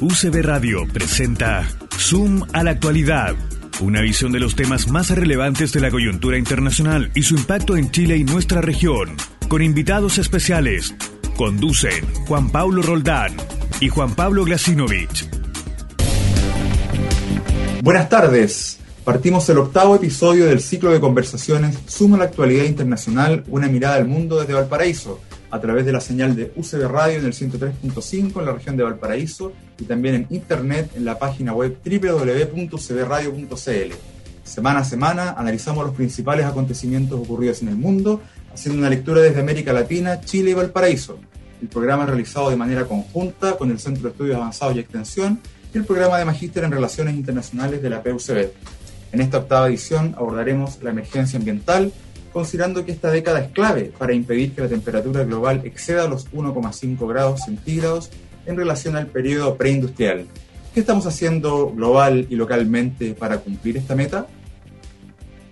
UCB Radio presenta Zoom a la actualidad, una visión de los temas más relevantes de la coyuntura internacional y su impacto en Chile y nuestra región, con invitados especiales. Conducen Juan Pablo Roldán y Juan Pablo Glasinovich. Buenas tardes. Partimos el octavo episodio del ciclo de conversaciones Zoom a la actualidad internacional, una mirada al mundo desde Valparaíso a través de la señal de UCB Radio en el 103.5 en la región de Valparaíso y también en internet en la página web www.cbradio.cl. Semana a semana analizamos los principales acontecimientos ocurridos en el mundo, haciendo una lectura desde América Latina, Chile y Valparaíso. El programa es realizado de manera conjunta con el Centro de Estudios Avanzados y Extensión y el programa de Magíster en Relaciones Internacionales de la PUCB. En esta octava edición abordaremos la emergencia ambiental, considerando que esta década es clave para impedir que la temperatura global exceda los 1,5 grados centígrados en relación al periodo preindustrial. ¿Qué estamos haciendo global y localmente para cumplir esta meta?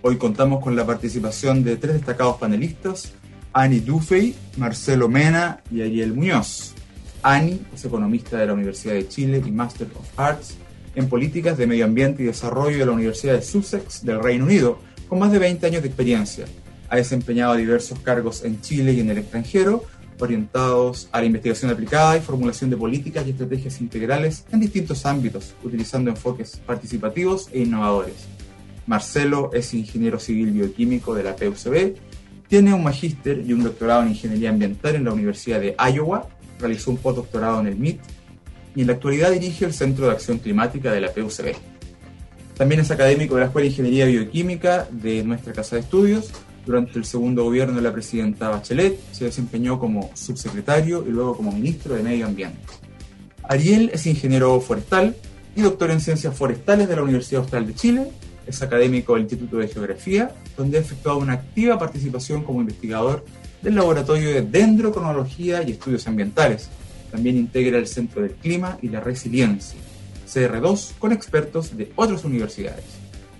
Hoy contamos con la participación de tres destacados panelistas, Annie Dufey, Marcelo Mena y Ariel Muñoz. Annie es economista de la Universidad de Chile y Master of Arts en Políticas de Medio Ambiente y Desarrollo de la Universidad de Sussex del Reino Unido, con más de 20 años de experiencia. Ha desempeñado diversos cargos en Chile y en el extranjero, orientados a la investigación aplicada y formulación de políticas y estrategias integrales en distintos ámbitos, utilizando enfoques participativos e innovadores. Marcelo es ingeniero civil bioquímico de la PUCB, tiene un magíster y un doctorado en ingeniería ambiental en la Universidad de Iowa, realizó un postdoctorado en el MIT y en la actualidad dirige el Centro de Acción Climática de la PUCB. También es académico de la Escuela de Ingeniería Bioquímica de nuestra Casa de Estudios durante el segundo gobierno de la presidenta Bachelet se desempeñó como subsecretario y luego como ministro de Medio Ambiente. Ariel es ingeniero forestal y doctor en ciencias forestales de la Universidad Austral de Chile. Es académico del Instituto de Geografía, donde ha efectuado una activa participación como investigador del Laboratorio de Dendrocronología y Estudios Ambientales. También integra el Centro del Clima y la Resiliencia, CR2, con expertos de otras universidades.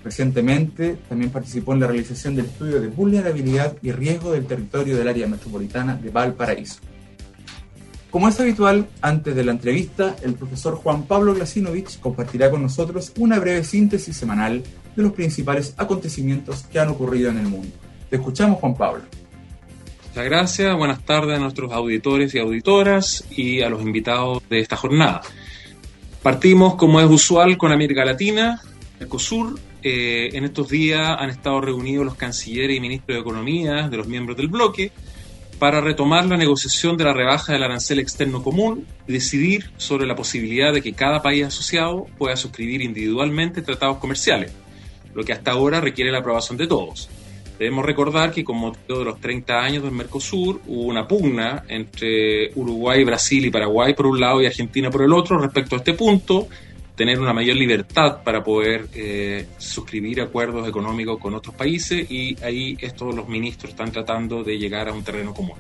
Recientemente también participó en la realización del estudio de vulnerabilidad y riesgo del territorio del área metropolitana de Valparaíso. Como es habitual, antes de la entrevista, el profesor Juan Pablo Glasinovich compartirá con nosotros una breve síntesis semanal de los principales acontecimientos que han ocurrido en el mundo. Te escuchamos, Juan Pablo. Muchas gracias, buenas tardes a nuestros auditores y auditoras y a los invitados de esta jornada. Partimos, como es usual, con América Latina, Ecosur, eh, en estos días han estado reunidos los cancilleres y ministros de Economía de los miembros del bloque para retomar la negociación de la rebaja del arancel externo común y decidir sobre la posibilidad de que cada país asociado pueda suscribir individualmente tratados comerciales, lo que hasta ahora requiere la aprobación de todos. Debemos recordar que con motivo de los 30 años del Mercosur hubo una pugna entre Uruguay, Brasil y Paraguay por un lado y Argentina por el otro respecto a este punto, tener una mayor libertad para poder eh, suscribir acuerdos económicos con otros países y ahí estos los ministros están tratando de llegar a un terreno común.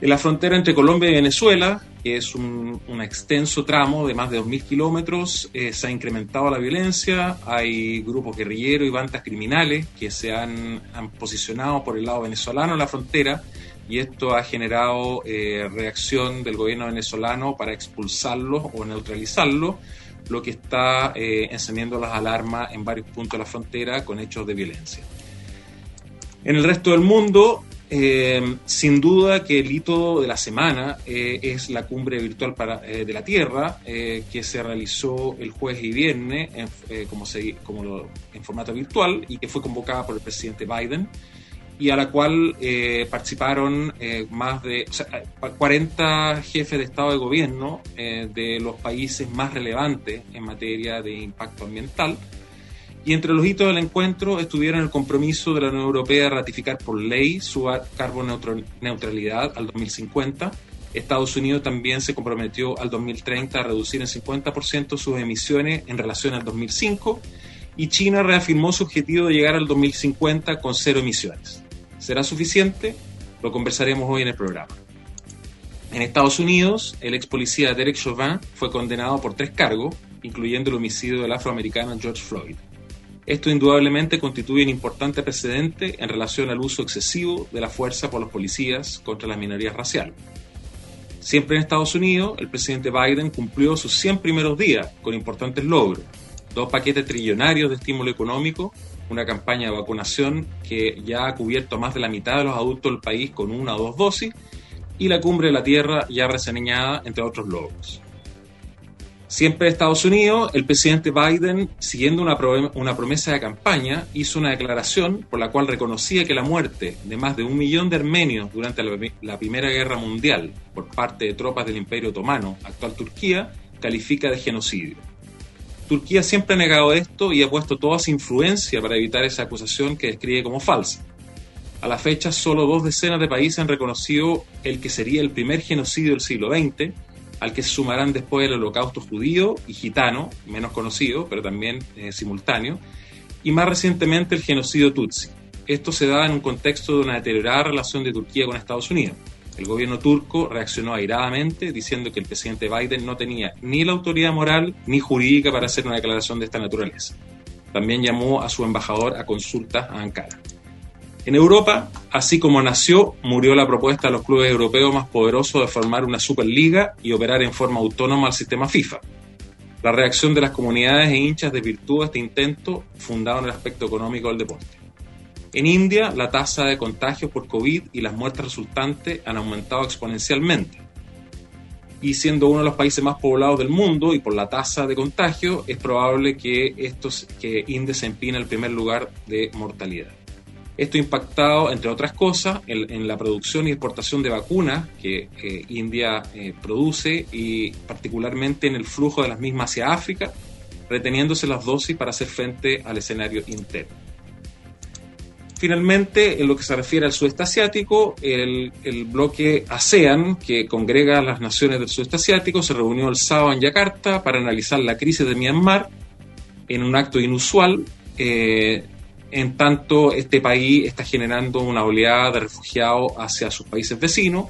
En la frontera entre Colombia y Venezuela, que es un, extenso tramo de más de 2.000 kilómetros, eh, se ha incrementado la violencia, hay grupos guerrilleros y bandas criminales que se han, posicionado por el lado venezolano en la frontera y esto ha generado eh, reacción del gobierno venezolano para expulsarlos o neutralizarlos lo que está eh, encendiendo las alarmas en varios puntos de la frontera con hechos de violencia. En el resto del mundo, eh, sin duda que el hito de la semana eh, es la cumbre virtual para, de la Tierra, que se realizó el jueves y viernes como, se, como en formato virtual y que fue convocada por el presidente Biden y a la cual eh, participaron eh, más de 40 jefes de Estado de Gobierno eh, de los países más relevantes en materia de impacto ambiental. Y entre los hitos del encuentro estuvieron el compromiso de la Unión Europea de ratificar por ley su neutralidad al 2050. Estados Unidos también se comprometió al 2030 a reducir en 50% sus emisiones en relación al 2005 y China reafirmó su objetivo de llegar al 2050 con cero emisiones. ¿Será suficiente? Lo conversaremos hoy en el programa. En Estados Unidos, el ex policía Derek Chauvin fue condenado por tres cargos, incluyendo el homicidio del afroamericano George Floyd. Esto indudablemente constituye un importante precedente en relación al uso excesivo de la fuerza por los policías contra las minorías raciales. Siempre en Estados Unidos, el presidente Biden cumplió sus 100 primeros días con importantes logros. Dos paquetes trillonarios de estímulo económico, una campaña de vacunación que ya ha cubierto más de la mitad de los adultos del país con una o dos dosis, y la cumbre de la Tierra ya reseñada, entre otros logros. Siempre en Estados Unidos, el presidente Biden, siguiendo una, una, promesa de campaña, hizo una declaración por la cual reconocía que la muerte de más de un millón de armenios durante la, la Primera Guerra Mundial por parte de tropas del Imperio Otomano, actual Turquía, califica de genocidio. Turquía siempre ha negado esto y ha puesto toda su influencia para evitar esa acusación que describe como falsa. A la fecha, solo dos decenas de países han reconocido el que sería el primer genocidio del siglo XX, al que se sumarán después el holocausto judío y gitano, menos conocido, pero también eh, simultáneo, y más recientemente el genocidio tutsi. Esto se da en un contexto de una deteriorada relación de Turquía con Estados Unidos. El gobierno turco reaccionó airadamente diciendo que el presidente Biden no tenía ni la autoridad moral ni jurídica para hacer una declaración de esta naturaleza. También llamó a su embajador a consultas a Ankara. En Europa, así como nació, murió la propuesta de los clubes europeos más poderosos de formar una Superliga y operar en forma autónoma al sistema FIFA. La reacción de las comunidades e hinchas desvirtuó este intento fundado en el aspecto económico del deporte. En India, la tasa de contagios por COVID y las muertes resultantes han aumentado exponencialmente. Y siendo uno de los países más poblados del mundo y por la tasa de contagio, es probable que, estos, que India se empine el primer lugar de mortalidad. Esto ha impactado, entre otras cosas, en, la producción y exportación de vacunas que India eh, produce y particularmente en el flujo de las mismas hacia África, reteniéndose las dosis para hacer frente al escenario interno. Finalmente, en lo que se refiere al sudeste asiático, el, bloque ASEAN, que congrega a las naciones del sudeste asiático, se reunió el sábado en Yakarta para analizar la crisis de Myanmar en un acto inusual. Eh, en tanto este país está generando una oleada de refugiados hacia sus países vecinos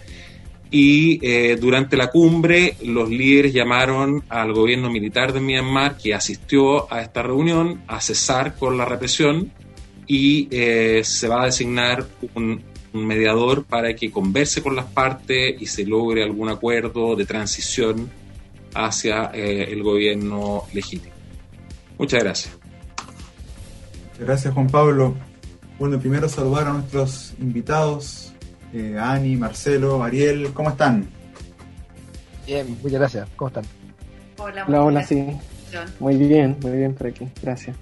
y eh, durante la cumbre los líderes llamaron al gobierno militar de Myanmar que asistió a esta reunión a cesar con la represión y eh, se va a designar un, mediador para que converse con las partes y se logre algún acuerdo de transición hacia eh, el gobierno legítimo. Muchas gracias. Gracias Juan Pablo. Bueno, primero saludar a nuestros invitados, eh, Ani, Marcelo, Ariel, ¿cómo están? Bien, muchas gracias. ¿Cómo están? Hola, hola, hola sí. Muy bien, muy bien por aquí. Gracias.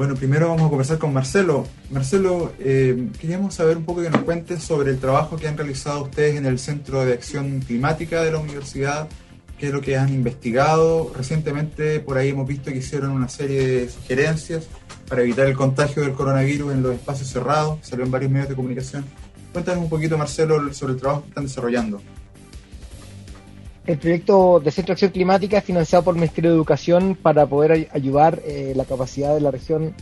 Bueno, primero vamos a conversar con Marcelo. Marcelo, eh, queríamos saber un poco que nos cuentes sobre el trabajo que han realizado ustedes en el Centro de Acción Climática de la Universidad qué es lo que han investigado. Recientemente por ahí hemos visto que hicieron una serie de sugerencias para evitar el contagio del coronavirus en los espacios cerrados, salió en varios medios de comunicación. Cuéntanos un poquito, Marcelo, sobre el trabajo que están desarrollando. El proyecto de Centro de Acción Climática es financiado por el Ministerio de Educación para poder ayudar eh, la capacidad de la región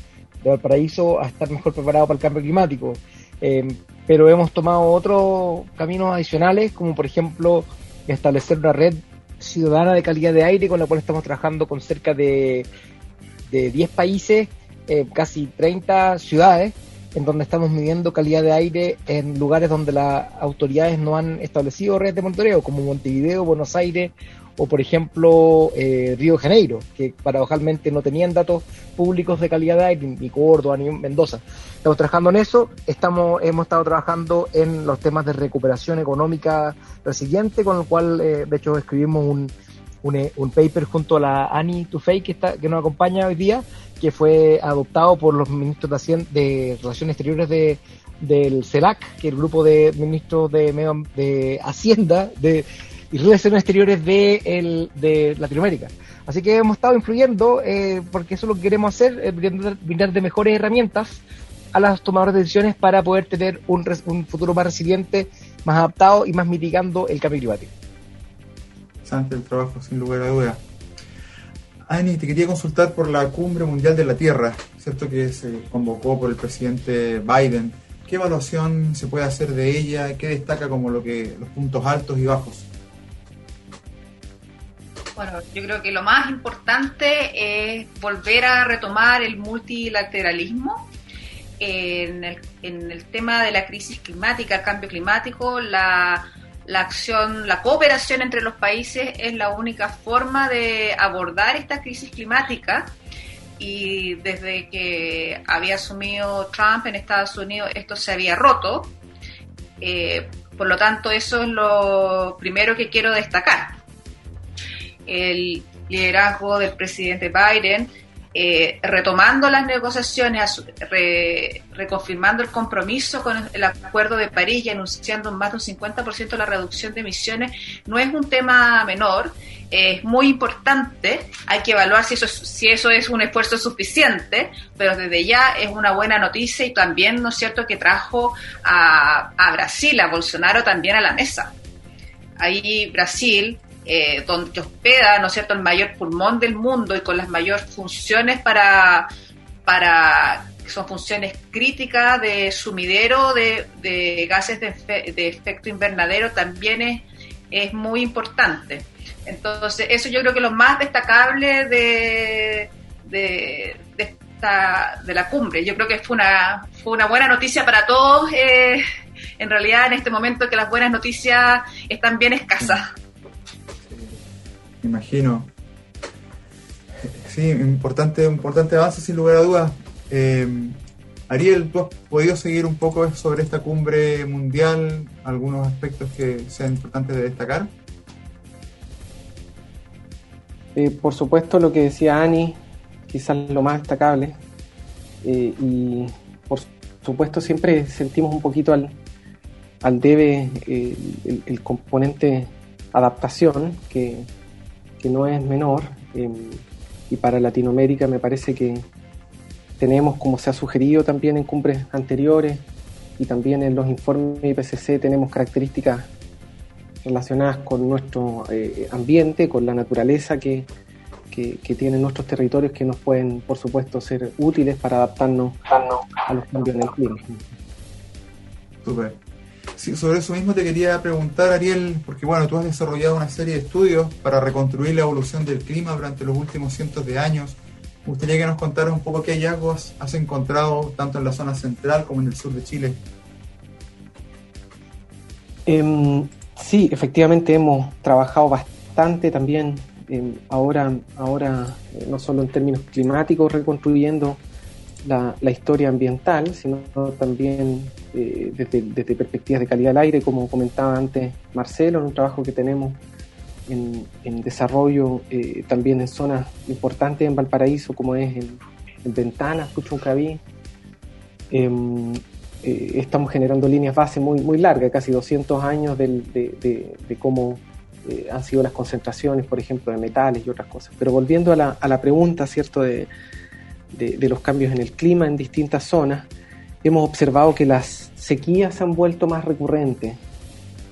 de Valparaíso a estar mejor preparado para el cambio climático. Eh, pero hemos tomado otros caminos adicionales, como por ejemplo establecer una red ciudadana de calidad de aire con la cual estamos trabajando con cerca de, de 10 países, eh, casi 30 ciudades, en donde estamos midiendo calidad de aire en lugares donde las autoridades no han establecido redes de monitoreo, como Montevideo, Buenos Aires o, por ejemplo, eh, Río de Janeiro, que paradojalmente no tenían datos públicos de calidad de aire, ni Córdoba, ni Mendoza. Estamos trabajando en eso, estamos, hemos estado trabajando en los temas de recuperación económica resiliente, con el cual, eh, de hecho, escribimos un, un, un, paper junto a la Annie Tufey, que, está, que nos acompaña hoy día, que fue adoptado por los ministros de, de Relaciones Exteriores de, del CELAC, que es el grupo de ministros de, de Hacienda de, y Relaciones Exteriores de, el, de Latinoamérica. Así que hemos estado influyendo, eh, porque eso es lo que queremos hacer, eh, brindar, de mejores herramientas a los tomadores de decisiones para poder tener un, un futuro más resiliente, más adaptado y más mitigando el cambio climático. Interesante el trabajo, sin lugar a dudas. Ani, te quería consultar por la Cumbre Mundial de la Tierra, ¿cierto? Que se convocó por el presidente Biden. ¿Qué evaluación se puede hacer de ella? ¿Qué destaca como lo que, los puntos altos y bajos? Bueno, yo creo que lo más importante es volver a retomar el multilateralismo. En el, en el tema de la crisis climática, el cambio climático, la la acción, la cooperación entre los países es la única forma de abordar esta crisis climática y desde que había asumido Trump en Estados Unidos esto se había roto. Eh, por lo tanto, eso es lo primero que quiero destacar. El liderazgo del presidente Biden eh, retomando las negociaciones, reconfirmando el compromiso con el Acuerdo de París y anunciando más de un 50% la reducción de emisiones, no es un tema menor, es muy importante, hay que evaluar si eso, es, un esfuerzo suficiente, pero desde ya es una buena noticia y también, ¿no es cierto?, que trajo a, a Brasil, a Bolsonaro también a la mesa. Ahí Brasil eh, donde hospeda, ¿no es cierto?, el mayor pulmón del mundo y con las mayores funciones para, para son funciones críticas de sumidero de, gases de, efecto invernadero, también es, es muy importante. Entonces, eso yo creo que lo más destacable de, de, esta, de la cumbre. Yo creo que fue una, fue una buena noticia para todos. Eh, en realidad, en este momento que las buenas noticias están bien escasas imagino. Sí, importante, importante avance sin lugar a dudas. Eh, Ariel, ¿tú has podido seguir un poco sobre esta cumbre mundial? ¿Algunos aspectos que sean importantes de destacar? Eh, por supuesto, lo que decía Ani, quizás lo más destacable. Eh, y por supuesto, siempre sentimos un poquito al, al debe el, el componente adaptación que, que no es menor. Em, y para Latinoamérica me parece que tenemos, como se ha sugerido también en cumbres anteriores y también en los informes IPCC, tenemos características relacionadas con nuestro eh, ambiente, con la naturaleza que, que, tienen nuestros territorios que nos pueden, por supuesto, ser útiles para adaptarnos a los cambios en el clima. Super sobre eso mismo te quería preguntar, Ariel, porque bueno, tú has desarrollado una serie de estudios para reconstruir la evolución del clima durante los últimos cientos de años. Me gustaría que nos contaras un poco qué hallazgos has encontrado tanto en la zona central como en el sur de Chile. Em, sí, efectivamente hemos trabajado bastante también em, ahora, ahora eh, no solo en términos climáticos, reconstruyendo la, historia ambiental, sino también eh, desde, perspectivas de calidad del aire, como comentaba antes Marcelo, en un trabajo que tenemos en, desarrollo eh, también en zonas importantes en Valparaíso, como es en, en Ventanas, Puchuncaví. Em, eh, estamos generando líneas base muy, muy largas, casi 200 años de, cómo han sido las concentraciones, por ejemplo, de metales y otras cosas. Pero volviendo a la, a la pregunta, ¿cierto?, de, de, los cambios en el clima en distintas zonas, hemos observado que las sequías se han vuelto más recurrentes.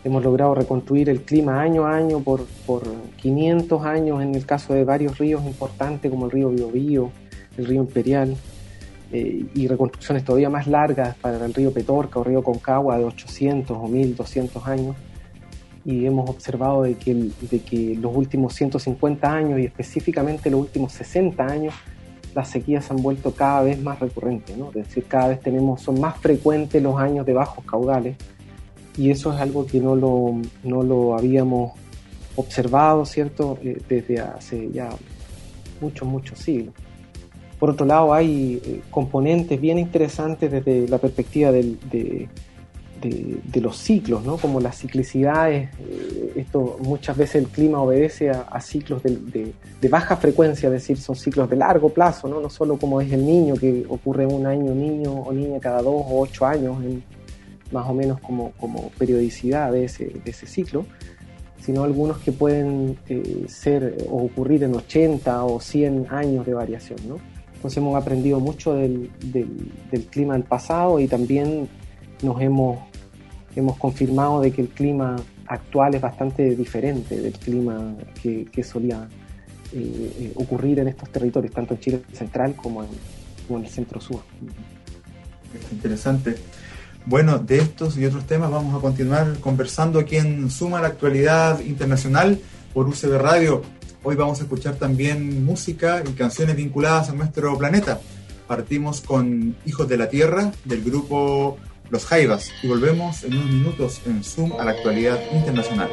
Hemos logrado reconstruir el clima año a año por, por 500 años en el caso de varios ríos importantes como el río Biobío, el río Imperial, eh, y reconstrucciones todavía más largas para el río Petorca o río Concagua de 800 o 1200 años. Y hemos observado de que, de que los últimos 150 años y específicamente los últimos 60 años las sequías se han vuelto cada vez más recurrentes, ¿no? es decir, cada vez tenemos, son más frecuentes los años de bajos caudales y eso es algo que no lo, no lo habíamos observado, ¿cierto?, eh, desde hace ya muchos, muchos siglos. Por otro lado, hay eh, componentes bien interesantes desde la perspectiva del, de, de, los ciclos, ¿no? como las ciclicidades. Eh, esto muchas veces el clima obedece a, ciclos de, baja frecuencia, es decir, son ciclos de largo plazo, ¿no? no solo como es el niño, que ocurre un año niño o niña cada dos o ocho años, más o menos como, como periodicidad de ese, ese ciclo, sino algunos que pueden eh, ser o ocurrir en 80 o 100 años de variación. ¿no? Entonces hemos aprendido mucho del, del, del clima del pasado y también nos hemos, hemos confirmado de que el clima actual es bastante diferente del clima que, solía eh, eh, ocurrir en estos territorios, tanto en Chile central como en, en el centro sur. Interesante. Bueno, de estos y otros temas vamos a continuar conversando aquí en Suma la actualidad internacional por UCB Radio. Hoy vamos a escuchar también música y canciones vinculadas a nuestro planeta. Partimos con Hijos de la Tierra del grupo los Jaivas, y volvemos en unos minutos en Zoom a la actualidad internacional.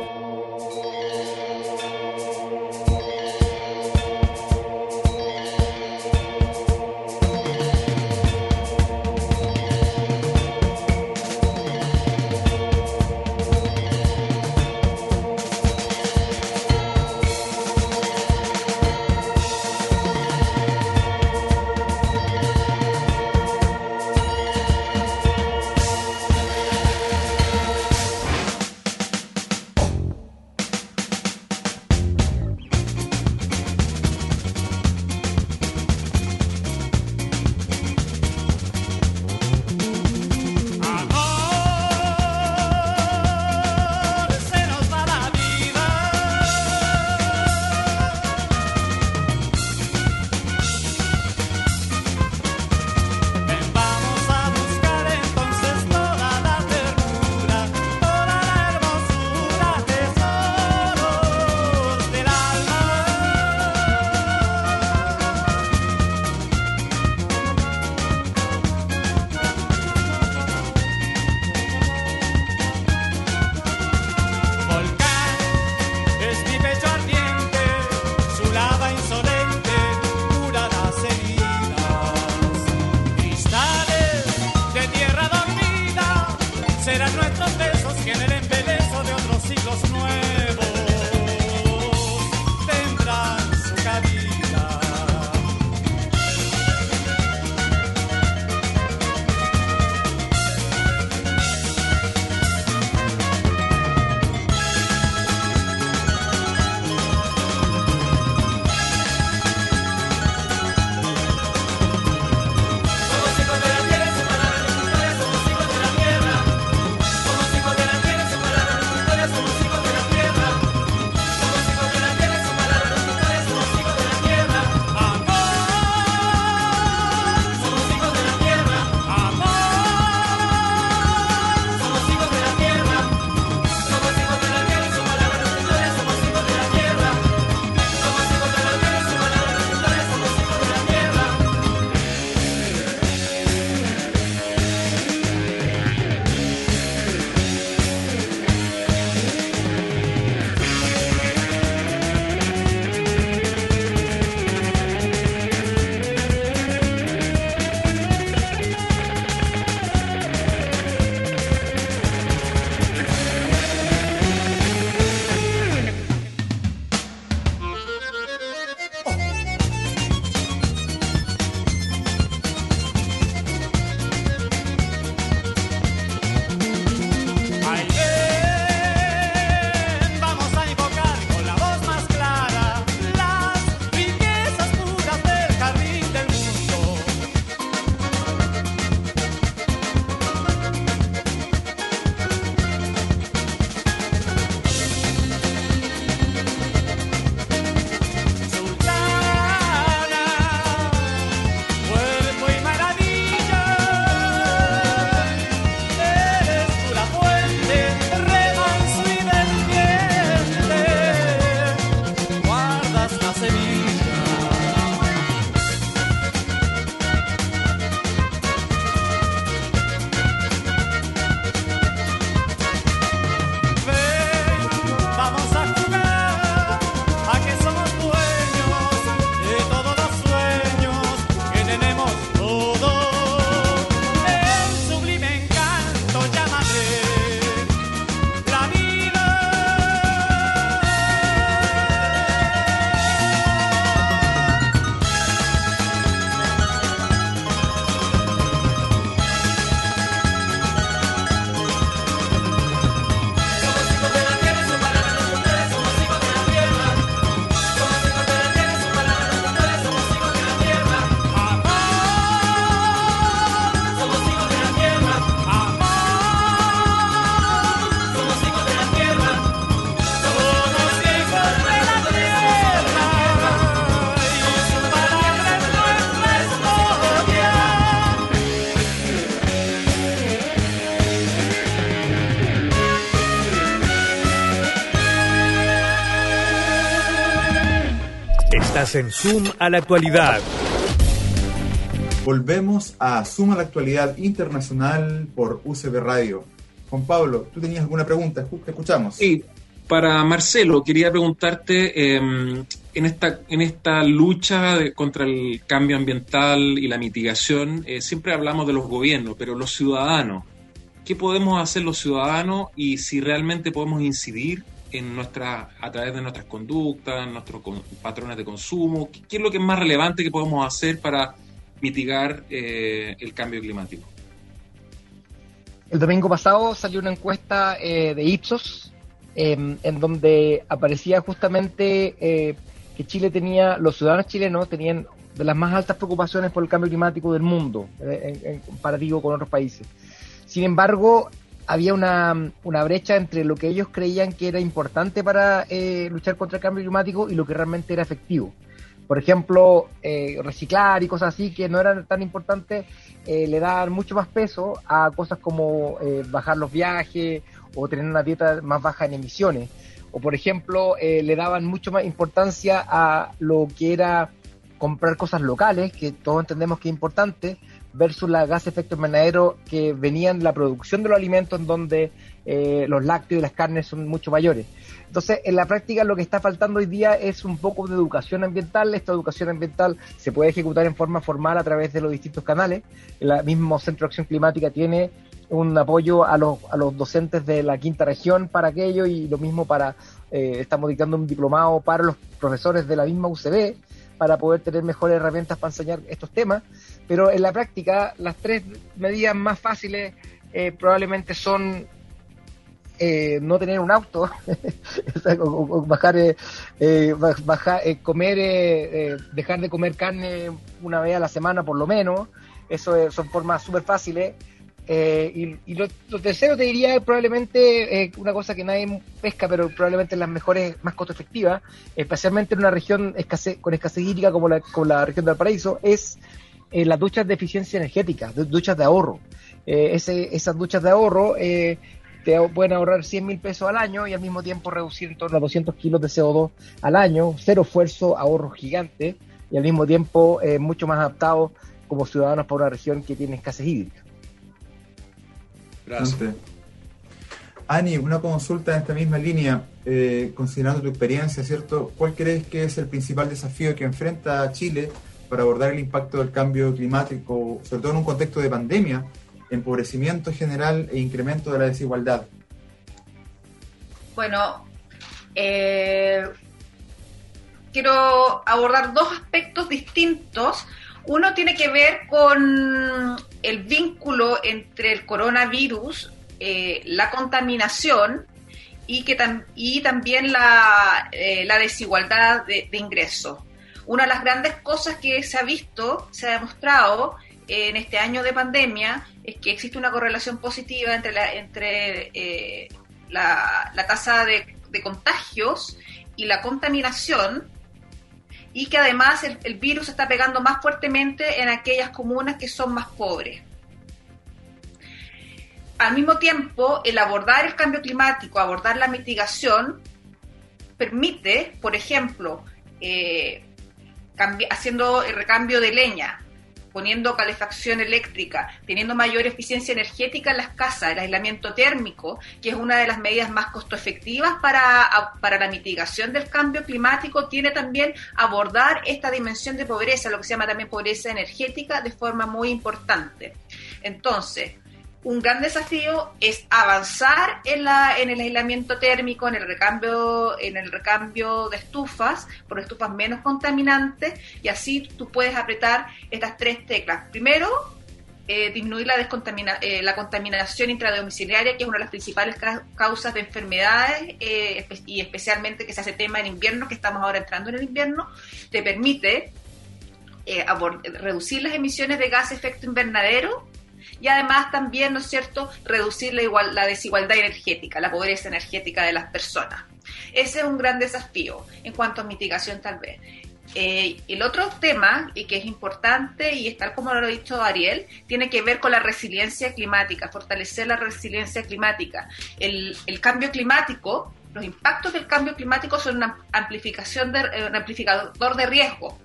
En Zoom a la actualidad. Volvemos a Suma la Actualidad Internacional por UCB Radio. Juan Pablo, ¿tú tenías alguna pregunta? Te escuchamos. Sí, para Marcelo, quería preguntarte, em, en, esta, en esta lucha contra el cambio ambiental y la mitigación, eh, siempre hablamos de los gobiernos, pero los ciudadanos, ¿qué podemos hacer los ciudadanos y si realmente podemos incidir en nuestra, a través de nuestras conductas, nuestros patrones de consumo? ¿Qué es lo que es más relevante que podemos hacer para mitigar eh, el cambio climático? El domingo pasado salió una encuesta eh, de Ipsos em, en donde aparecía justamente eh, que Chile tenía, los ciudadanos chilenos tenían de las más altas preocupaciones por el cambio climático del mundo, en, en comparativo con otros países. Sin embargo, había una, una, brecha entre lo que ellos creían que era importante para eh, luchar contra el cambio climático y lo que realmente era efectivo. Por ejemplo, eh, reciclar y cosas así que no eran tan importantes, eh, le dan mucho más peso a cosas como bajar los viajes o tener una dieta más baja en emisiones. O por ejemplo, le daban mucho más importancia a lo que era comprar cosas locales, que todos entendemos que es importante, versus la gas efecto invernadero que venían de la producción de los alimentos en donde eh, los lácteos y las carnes son mucho mayores. Entonces, en la práctica lo que está faltando hoy día es un poco de educación ambiental. Esta educación ambiental se puede ejecutar en forma formal a través de los distintos canales. El mismo Centro de Acción Climática tiene un apoyo a los, a los docentes de la quinta región para aquello y lo mismo para, eh, estamos dictando un diplomado para los profesores de la misma UCB para poder tener mejores herramientas para enseñar estos temas pero en la práctica las tres medidas más fáciles eh, probablemente son eh, no tener un auto, bajar, eh, bajar comer, dejar de comer carne una vez a la semana por lo menos, eso son formas súper fáciles. Y, lo, tercero te diría probablemente una cosa que nadie pesca, pero probablemente las mejores, más costo efectivas, especialmente en una región con escasez hídrica como la, región del Paraíso, es eh, las duchas de eficiencia energética, duchas de ahorro. Eh, esas duchas de ahorro eh, te pueden ahorrar 100 mil pesos al año y al mismo tiempo reducir en torno a 200 kilos de CO2 al año, cero esfuerzo, ahorro gigante y al mismo tiempo mucho más adaptado como ciudadanos para una región que tiene escasez hídrica. Ani, una consulta en esta misma línea, considerando tu experiencia, ¿cierto? ¿Cuál crees que es el principal desafío que enfrenta Chile para abordar el impacto del cambio climático, sobre todo en un contexto de pandemia, empobrecimiento general e incremento de la desigualdad? Bueno, eh, quiero abordar dos aspectos distintos. Uno tiene que ver con el vínculo entre el coronavirus, eh, la contaminación y, que y también la, eh, desigualdad de, de ingresos. Una de las grandes cosas que se ha visto, se ha demostrado en este año de pandemia, es que existe una correlación positiva entre la, entre, eh, la, tasa de, contagios y la contaminación, y que además el, virus está pegando más fuertemente en aquellas comunas que son más pobres. Al mismo tiempo, el abordar el cambio climático, abordar la mitigación, permite, por ejemplo, eh, haciendo el recambio de leña, poniendo calefacción eléctrica, teniendo mayor eficiencia energética en las casas, el aislamiento térmico, que es una de las medidas más costo efectivas para, para la mitigación del cambio climático, tiene también abordar esta dimensión de pobreza, lo que se llama también pobreza energética, de forma muy importante. Entonces, un gran desafío es avanzar en, la, en el aislamiento térmico, en el recambio, en el recambio de estufas, por estufas menos contaminantes, y así tú puedes apretar estas tres teclas. Primero, eh, disminuir la, descontamina, eh, la contaminación intradomiciliaria, que es una de las principales causas de enfermedades, eh, y especialmente que se hace tema en invierno, que estamos ahora entrando en el invierno, te permite reducir las emisiones de gas efecto invernadero y además también, ¿no es cierto?, reducir la, igual, la desigualdad energética, la pobreza energética de las personas. Ese es un gran desafío en cuanto a mitigación tal vez. Eh, el otro tema, y que es importante, y tal como lo ha dicho Ariel, tiene que ver con la resiliencia climática, fortalecer la resiliencia climática. El, cambio climático, los impactos del cambio climático son una amplificación de, eh, un amplificador de riesgo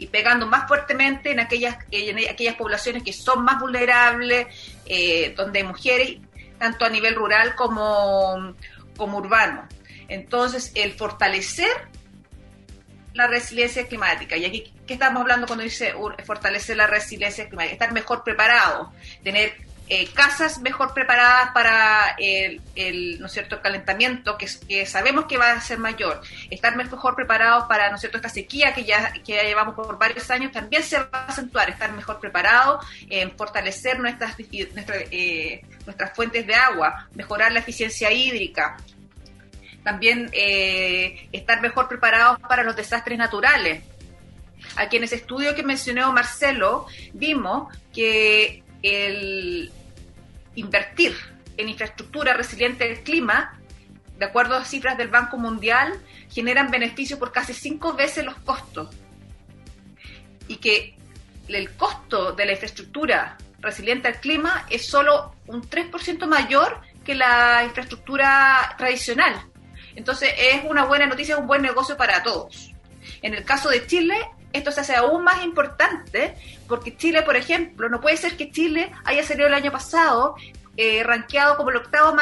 y pegando más fuertemente en aquellas, en aquellas poblaciones que son más vulnerables, eh, donde hay mujeres, tanto a nivel rural como, como urbano. Entonces, el fortalecer la resiliencia climática. Y aquí, ¿qué estamos hablando cuando dice fortalecer la resiliencia climática? Estar mejor preparado, tener eh, casas mejor preparadas para el, ¿no es cierto? calentamiento, que, sabemos que va a ser mayor. Estar mejor preparados para ¿no cierto? esta sequía que ya, que ya llevamos por varios años también se va a acentuar. Estar mejor preparados en fortalecer nuestras, nuestras, eh, nuestras fuentes de agua, mejorar la eficiencia hídrica, también eh, estar mejor preparados para los desastres naturales. Aquí en ese estudio que mencionó Marcelo, vimos que el invertir en infraestructura resiliente del clima, de acuerdo a cifras del Banco Mundial, generan beneficios por casi cinco veces los costos. Y que el costo de la infraestructura resiliente al clima es solo un 3% mayor que la infraestructura tradicional. Entonces es una buena noticia, un buen negocio para todos. En el caso de Chile, esto se hace aún más importante porque Chile, por ejemplo, no puede ser que Chile haya salido el año pasado eh, rankeado como el octavo,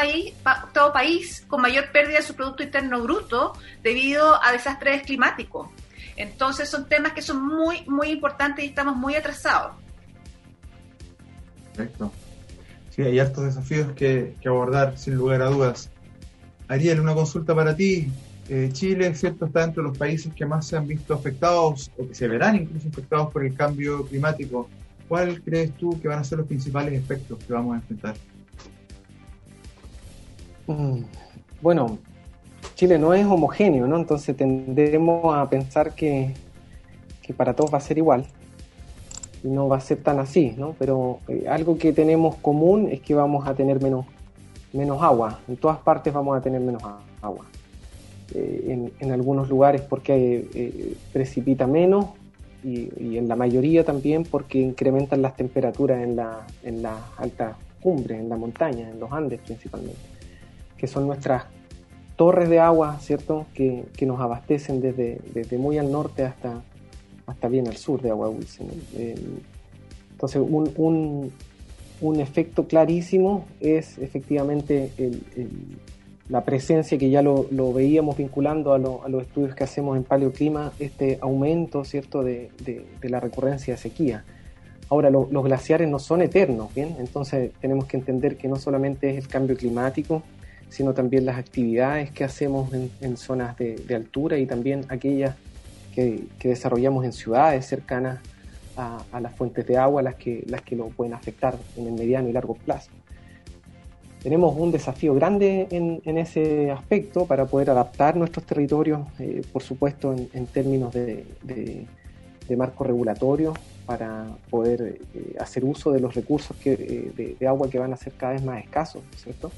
país con mayor pérdida de su Producto Interno Bruto debido a desastres climáticos. Entonces son temas que son muy, muy importantes y estamos muy atrasados. Perfecto. Sí, hay hartos desafíos que abordar, sin lugar a dudas. Ariel, una consulta para ti. Eh, Chile, ¿cierto?, está entre los países que más se han visto afectados o que se verán incluso afectados por el cambio climático. ¿Cuál crees tú que van a ser los principales efectos que vamos a enfrentar? Mm, bueno, Chile no es homogéneo, ¿no? Entonces tendremos a pensar que, que para todos va a ser igual y no va a ser tan así, ¿no? Pero eh, algo que tenemos común es que vamos a tener menos menos agua. En todas partes vamos a tener menos agua. Eh, en, algunos lugares porque eh, precipita menos y, en la mayoría también porque incrementan las temperaturas en la, en las altas cumbres, en la montaña, en los Andes principalmente, que son nuestras torres de agua, ¿cierto? Que, nos abastecen desde, desde, muy al norte hasta, hasta bien al sur de agua dulce. entonces, un, un efecto clarísimo es efectivamente la presencia que ya lo, veíamos vinculando a, los estudios que hacemos en paleoclima, este aumento cierto de, la recurrencia de sequía. Ahora, los glaciares no son eternos, ¿bien? Entonces tenemos que entender que no solamente es el cambio climático, sino también las actividades que hacemos en, zonas de, altura y también aquellas que, desarrollamos en ciudades cercanas a, las fuentes de agua las que, las que lo pueden afectar en el mediano y largo plazo. Tenemos un desafío grande en, ese aspecto para poder adaptar nuestros territorios, eh, por supuesto, en, términos de, marco regulatorio, para poder eh, hacer uso de los recursos eh, de, agua que van a ser cada vez más escasos, ¿cierto?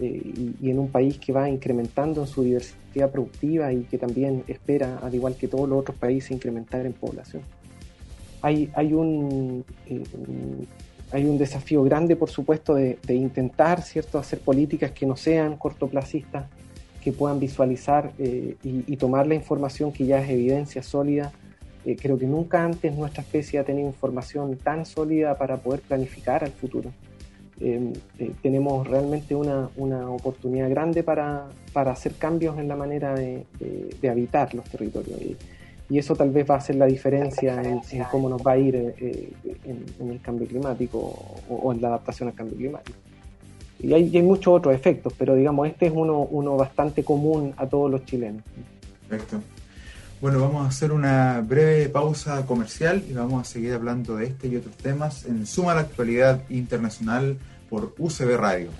y, en un país que va incrementando en su diversidad productiva y que también espera, al igual que todos los otros países, incrementar en población hay, un, hay un desafío grande, por supuesto, de, intentar ¿cierto? hacer políticas que no sean cortoplacistas, que puedan visualizar eh, y, tomar la información que ya es evidencia sólida. Eh, creo que nunca antes nuestra especie ha tenido información tan sólida para poder planificar al futuro. tenemos realmente una, una oportunidad grande para, para, hacer cambios en la manera de, de, habitar los territorios eso tal vez va a hacer la diferencia en, cómo nos va a ir eh, en, el cambio climático o, en la adaptación al cambio climático. Y hay, hay, muchos otros efectos, pero digamos, este es uno, uno bastante común a todos los chilenos. Perfecto. Bueno, vamos a hacer una breve pausa comercial y vamos a seguir hablando de este y otros temas en Suma la Actualidad Internacional por UCB Radio.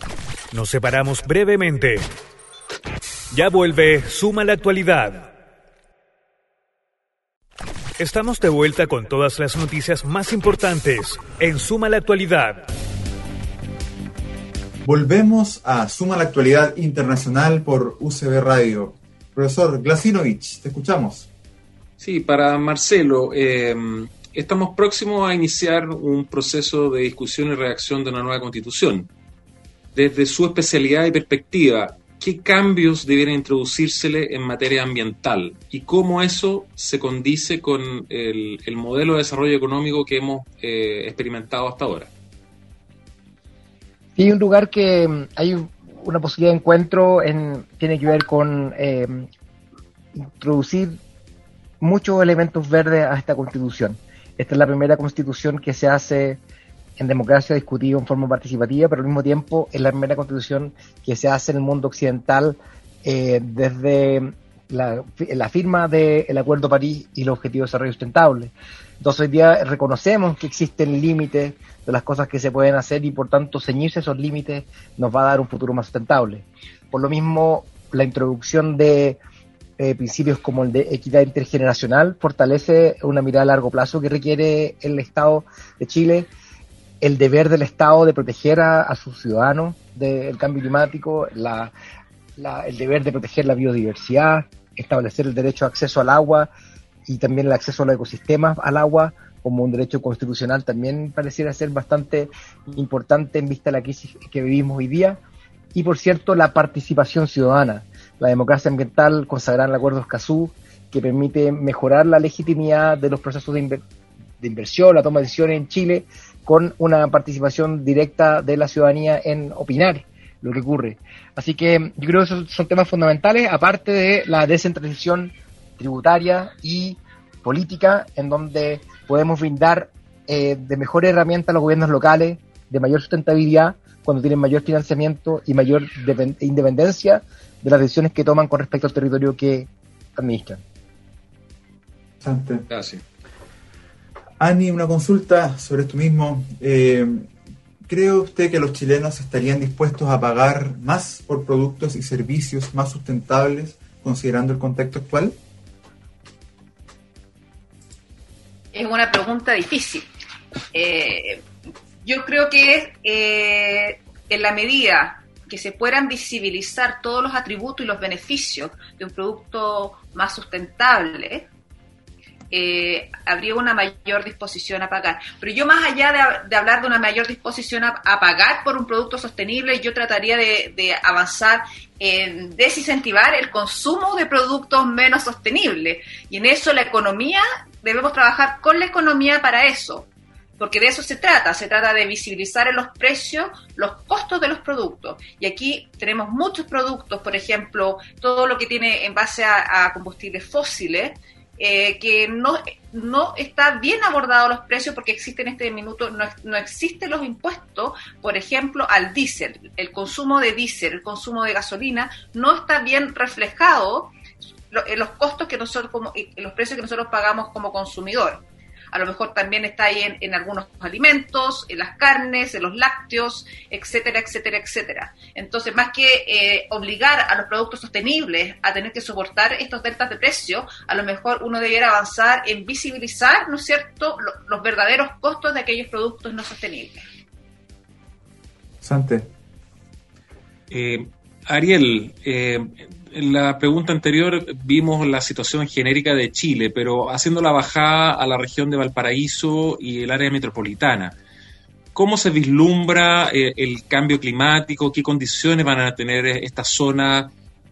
Nos separamos brevemente. Ya vuelve Suma la Actualidad. Estamos de vuelta con todas las noticias más importantes en Suma la Actualidad. Volvemos a Suma la Actualidad Internacional por UCB Radio. Profesor Glasinovich, te escuchamos. Sí, para Marcelo, eh, estamos próximos a iniciar un proceso de discusión y redacción de una nueva constitución. Desde su especialidad y perspectiva, qué cambios debieran introducírsele en materia ambiental y cómo eso se condice con el, modelo de desarrollo económico que hemos eh, experimentado hasta ahora. Sí, un lugar que mm, hay una posibilidad de encuentro en, tiene que ver con eh, introducir muchos elementos verdes a esta constitución. Esta es la primera constitución que se hace en democracia discutida en forma participativa, pero al mismo tiempo es la primera constitución que se hace en el mundo occidental eh, desde la, firma del Acuerdo de París y los Objetivos de Desarrollo Sustentable. Entonces hoy día reconocemos que existen límites de las cosas que se pueden hacer y por tanto ceñirse esos límites nos va a dar un futuro más sustentable. Por lo mismo, la introducción de eh, principios como el de equidad intergeneracional fortalece una mirada a largo plazo que requiere el Estado de Chile, el deber del Estado de proteger a, sus ciudadanos del cambio climático, el deber de proteger la biodiversidad, establecer el derecho a acceso al agua y también el acceso a los ecosistemas al agua como un derecho constitucional también pareciera ser bastante importante en vista de la crisis que vivimos hoy día. Y por cierto, la participación ciudadana, la democracia ambiental consagrada en el Acuerdo Escazú, que permite mejorar la legitimidad de los procesos de, de inversión, la toma de decisiones en Chile, con una participación directa de la ciudadanía en opinar lo que ocurre. Así que yo creo que esos son temas fundamentales, aparte de la descentralización tributaria y política, en donde podemos brindar eh, de mejores herramientas a los gobiernos locales, de mayor sustentabilidad, cuando tienen mayor financiamiento y mayor independencia de las decisiones que toman con respecto al territorio que administran. Gracias. Ani, una consulta sobre esto mismo. Eh, ¿Cree usted que los chilenos estarían dispuestos a pagar más por productos y servicios más sustentables considerando el contexto actual? Es una pregunta difícil. Eh, yo creo que eh, en la medida que se puedan visibilizar todos los atributos y los beneficios de un producto más sustentable, eh, habría una mayor disposición a pagar. Pero yo más allá de, hablar de una mayor disposición a, pagar por un producto sostenible, yo trataría de, avanzar en desincentivar el consumo de productos menos sostenibles. Y en eso la economía, debemos trabajar con la economía para eso. Porque de eso se trata, se trata de visibilizar en los precios los costos de los productos. Y aquí tenemos muchos productos, por ejemplo, todo lo que tiene en base a combustibles fósiles, eh, que no, no está bien abordado los precios porque existe en este minuto, no, no existen los impuestos, por ejemplo, al diésel. El consumo de diésel, el consumo de gasolina, no está bien reflejado en los costos que nosotros, como, los precios que nosotros pagamos como consumidor a lo mejor también está ahí en, algunos alimentos, en las carnes, en los lácteos, etcétera, etcétera, etcétera. Entonces, más que eh, obligar a los productos sostenibles a tener que soportar estos deltas de precio, a lo mejor uno debiera avanzar en visibilizar, ¿no es cierto?, los verdaderos costos de aquellos productos no sostenibles. Sante. Eh, Ariel, eh, en la pregunta anterior vimos la situación genérica de Chile, pero haciendo la bajada a la región de Valparaíso y el área metropolitana, ¿cómo se vislumbra eh, el cambio climático? ¿Qué condiciones van a tener esta zona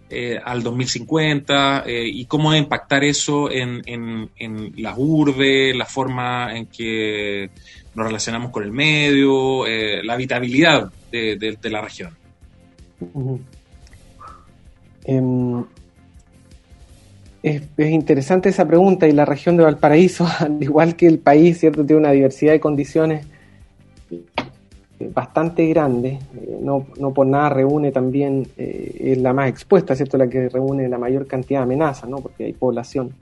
eh, al 2050? Eh, ¿Y cómo va a impactar eso en, en, las urbes, la forma en que nos relacionamos con el medio, la habitabilidad de, la región? Em, es, interesante esa pregunta y la región de Valparaíso, al igual que el país, ¿cierto? tiene una diversidad de condiciones eh, bastante grande, eh, no, no, por nada reúne también, eh, es la más expuesta, ¿cierto? la que reúne la mayor cantidad de amenazas, ¿no? porque hay población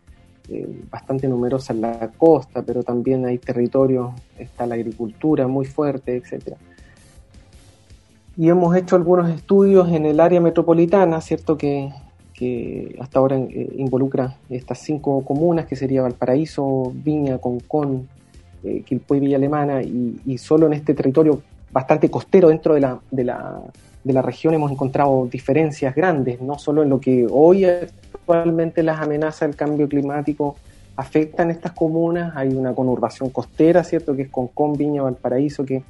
bastante numerosa en la costa, pero también hay territorios, está la agricultura muy fuerte, etcétera y hemos hecho algunos estudios en el área metropolitana, ¿cierto? Que, hasta ahora eh, involucra estas cinco comunas, que sería Valparaíso, Viña, Concón, eh, y Villa Alemana, y, solo en este territorio bastante costero dentro de la, de, la, de la región hemos encontrado diferencias grandes, no solo en lo que hoy actualmente las amenazas del cambio climático afectan estas comunas, hay una conurbación costera, ¿cierto? Que es Concón, Viña, Valparaíso, que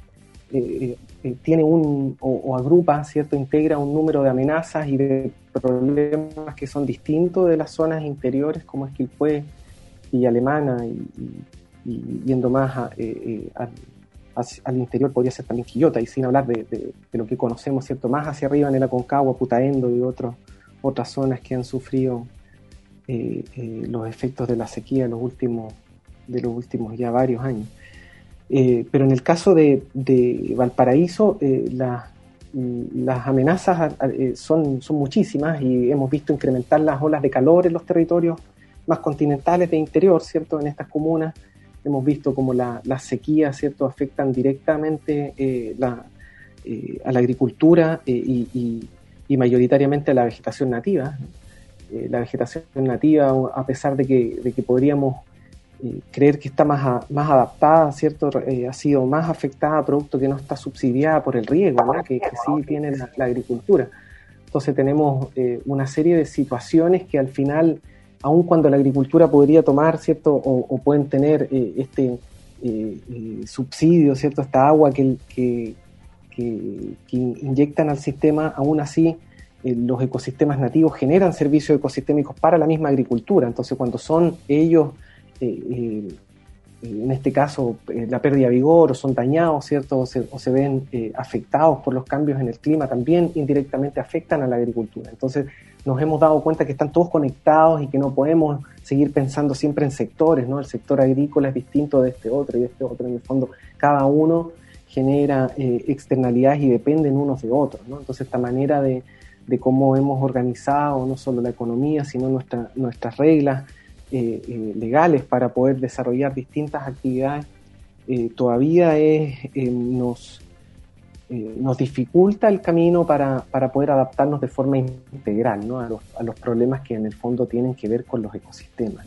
tiene un, o, agrupa, ¿cierto? Integra un número de amenazas y de problemas que son distintos de las zonas interiores como es Quilpué y Alemana y, yendo más al interior podría ser también Quillota y sin hablar de, lo que conocemos, ¿cierto? Más hacia arriba en el Aconcagua, Putaendo y otros, otras zonas que han sufrido los efectos de la sequía los últimos, de los últimos ya varios años. Eh, pero en el caso de, Valparaíso, eh, las amenazas eh, son, son muchísimas y hemos visto incrementar las olas de calor en los territorios más continentales de interior, ¿cierto? En estas comunas hemos visto como las la sequías, ¿cierto? Afectan directamente a la agricultura y, mayoritariamente a la vegetación nativa. la vegetación nativa, a pesar de que podríamos creer que está más, más adaptada, ¿cierto? Eh, ha sido más afectada, producto que no está subsidiada por el riego, ¿no? que, sí tiene la, agricultura. Entonces tenemos eh, una serie de situaciones que al final, aun cuando la agricultura podría tomar, ¿cierto? O, pueden tener eh, este subsidio, ¿cierto? Esta agua que, que, que, inyectan al sistema, aún así los ecosistemas nativos generan servicios ecosistémicos para la misma agricultura. Entonces cuando son ellos eh, eh, en este caso eh, la pérdida de vigor o son dañados, ¿cierto? O se, ven afectados por los cambios en el clima, también indirectamente afectan a la agricultura. Entonces nos hemos dado cuenta que están todos conectados y que no podemos seguir pensando siempre en sectores, ¿no? El sector agrícola es distinto de este otro y de este otro. En el fondo, cada uno genera externalidades y dependen unos de otros, ¿no? Entonces esta manera de, de cómo hemos organizado no solo la economía, sino nuestra, nuestras reglas, eh, eh, legales para poder desarrollar distintas actividades, eh, todavía nos, dificulta el camino para, para, poder adaptarnos de forma integral ¿no? a, los, problemas que en el fondo tienen que ver con los ecosistemas,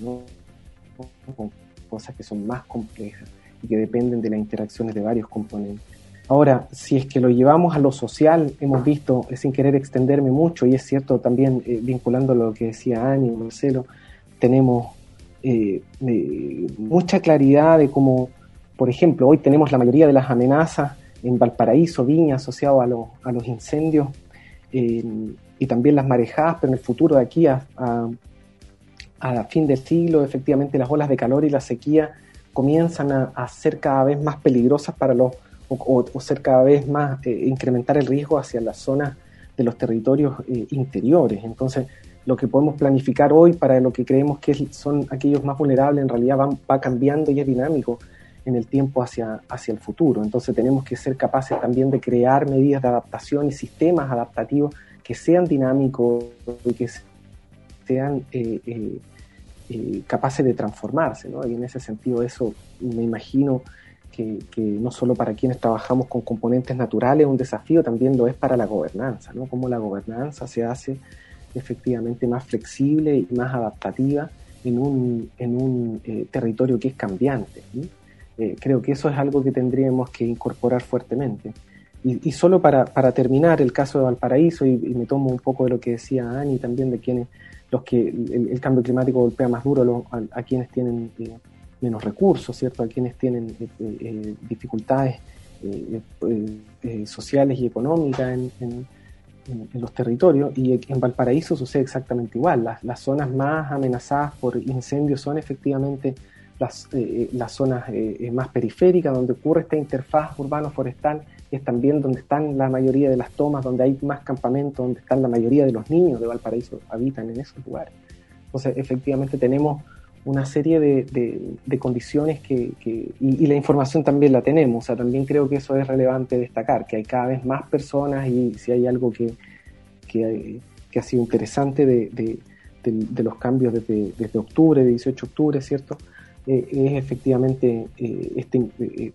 con cosas que son más complejas y que dependen de las interacciones de varios componentes. Ahora, si es que lo llevamos a lo social, hemos visto, sin querer extenderme mucho, y es cierto también vinculando lo que decía Ani y Marcelo, tenemos eh, mucha claridad de cómo, por ejemplo, hoy tenemos la mayoría de las amenazas en Valparaíso, Viña, asociado a, a los incendios eh, y también las marejadas, pero en el futuro de aquí a, a, fin del siglo, efectivamente las olas de calor y la sequía comienzan a, ser cada vez más peligrosas para los, o, ser cada vez más, eh, incrementar el riesgo hacia las zonas de los territorios interiores. Entonces, lo que podemos planificar hoy para lo que creemos que son aquellos más vulnerables en realidad va, cambiando y es dinámico en el tiempo hacia, hacia el futuro. Entonces tenemos que ser capaces también de crear medidas de adaptación y sistemas adaptativos que sean dinámicos y que sean eh, eh, eh, capaces de transformarse. ¿no? Y en ese sentido eso me imagino que, no solo para quienes trabajamos con componentes naturales es un desafío, también lo es para la gobernanza, ¿no? cómo la gobernanza se hace efectivamente más flexible y más adaptativa en un, en un eh, territorio que es cambiante. Eh, creo que eso es algo que tendríamos que incorporar fuertemente. Y, solo para, para, terminar el caso de Valparaíso, y, me tomo un poco de lo que decía Ani también de quienes los que el, cambio climático golpea más duro a, quienes tienen eh, menos recursos, ¿cierto? A quienes tienen dificultades sociales y económicas en en, los territorios y en Valparaíso sucede exactamente igual. Las, las zonas más amenazadas por incendios son efectivamente las, eh, eh, las zonas eh, más periféricas donde ocurre esta interfaz urbano-forestal es también donde están la mayoría de las tomas, donde hay más campamentos, donde están la mayoría de los niños de Valparaíso habitan en esos lugares. Entonces, efectivamente tenemos una serie de, de, condiciones que, y, la información también la tenemos, o sea, también creo que eso es relevante destacar, que hay cada vez más personas y si hay algo que, que, ha sido interesante de, de, los cambios desde, desde octubre, de 18 de octubre, ¿cierto? Eh, es efectivamente eh, este eh,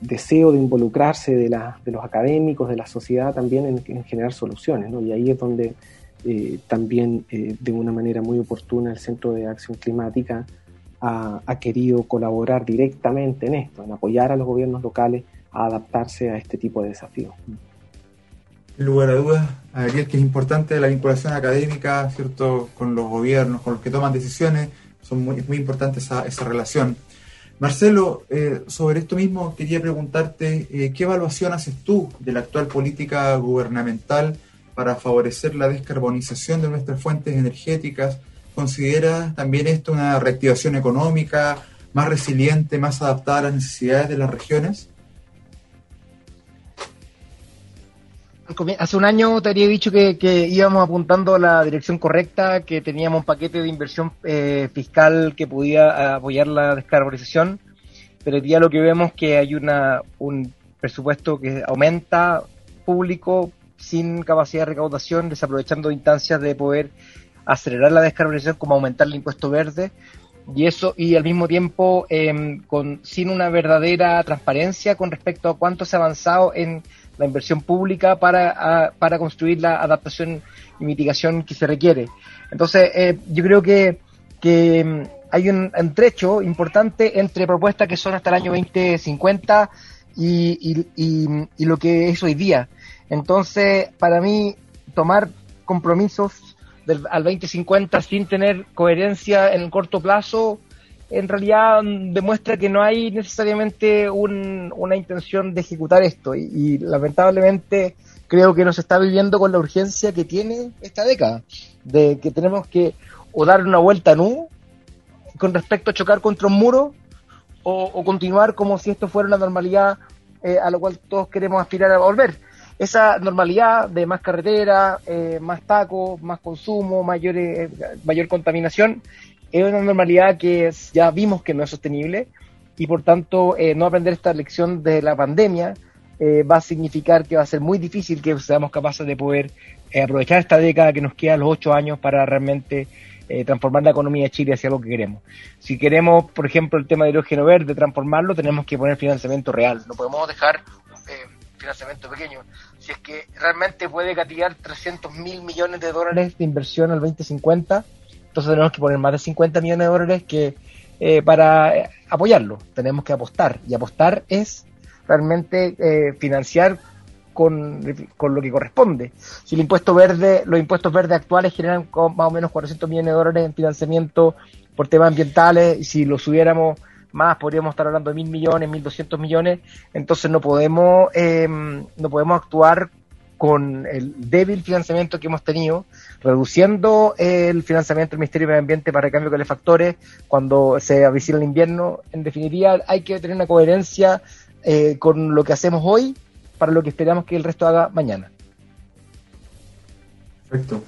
deseo de involucrarse de, la, de los académicos, de la sociedad también en, en generar soluciones, ¿no? Y ahí es donde eh, también eh, de una manera muy oportuna el Centro de Acción Climática ha, querido colaborar directamente en esto, en apoyar a los gobiernos locales a adaptarse a este tipo de desafíos. En lugar a dudas, Ariel, que es importante la vinculación académica, ¿cierto?, con los gobiernos, con los que toman decisiones, son muy, muy importante esa, esa relación. Marcelo, eh, sobre esto mismo quería preguntarte, ¿qué evaluación haces tú de la actual política gubernamental para favorecer la descarbonización de nuestras fuentes energéticas? ¿Consideras también esto una reactivación económica más resiliente, más adaptada a las necesidades de las regiones? Hace un año te había dicho que, íbamos apuntando a la dirección correcta, que teníamos un paquete de inversión eh, fiscal que podía apoyar la descarbonización, pero hoy día lo que vemos es que hay una, un presupuesto que aumenta público sin capacidad de recaudación, desaprovechando instancias de poder acelerar la descarbonización como aumentar el impuesto verde y eso y al mismo tiempo em, con sin una verdadera transparencia con respecto a cuánto se ha avanzado en la inversión pública para, para construir la adaptación y mitigación que se requiere. Entonces, eh, yo creo que, que mm, hay un, entrecho importante entre propuestas que son hasta el año 2050 y, y, y, lo que es hoy día. Entonces, para mí, tomar compromisos del, al 2050 sin tener coherencia en el corto plazo en realidad mm, demuestra que no hay necesariamente una intención de ejecutar esto y, lamentablemente creo que nos está viviendo con la urgencia que tiene esta década, de que tenemos que o dar una vuelta en U con respecto a chocar contra un muro o, continuar como si esto fuera una normalidad eh, a lo cual todos queremos aspirar a volver. Esa normalidad de más carretera, eh, más tacos, más consumo, mayor, eh, mayor contaminación, es una normalidad que ya vimos que no es sostenible y por tanto eh, no aprender esta lección de la pandemia eh, va a significar que va a ser muy difícil que seamos capaces de poder eh, aprovechar esta década que nos queda los ocho años para realmente transformar la economía de Chile hacia algo que queremos. Si queremos, por ejemplo, el tema de hidrógeno verde, transformarlo, tenemos que poner financiamiento real. No podemos dejar financiamiento pequeño. Si es que realmente puede gatillar 300 mil millones de dólares de inversión al 2050, entonces tenemos que poner más de 50 millones de dólares que, eh, para eh, apoyarlo. Tenemos que apostar. Y apostar es realmente eh, financiar con, lo que corresponde. Si el impuesto verde, los impuestos verdes actuales generan más o menos 400 millones de dólares en financiamiento por temas ambientales, y si lo subiéramos más, podríamos estar hablando de mil millones, mil doscientos millones, entonces no podemos, no podemos actuar con el débil financiamiento que hemos tenido, reduciendo el financiamiento del Ministerio de Medio Ambiente para el cambio de calefactores cuando se avicina el invierno. En definitiva, hay que tener una coherencia eh, con lo que hacemos hoy para lo que esperamos que el resto haga mañana. Perfecto.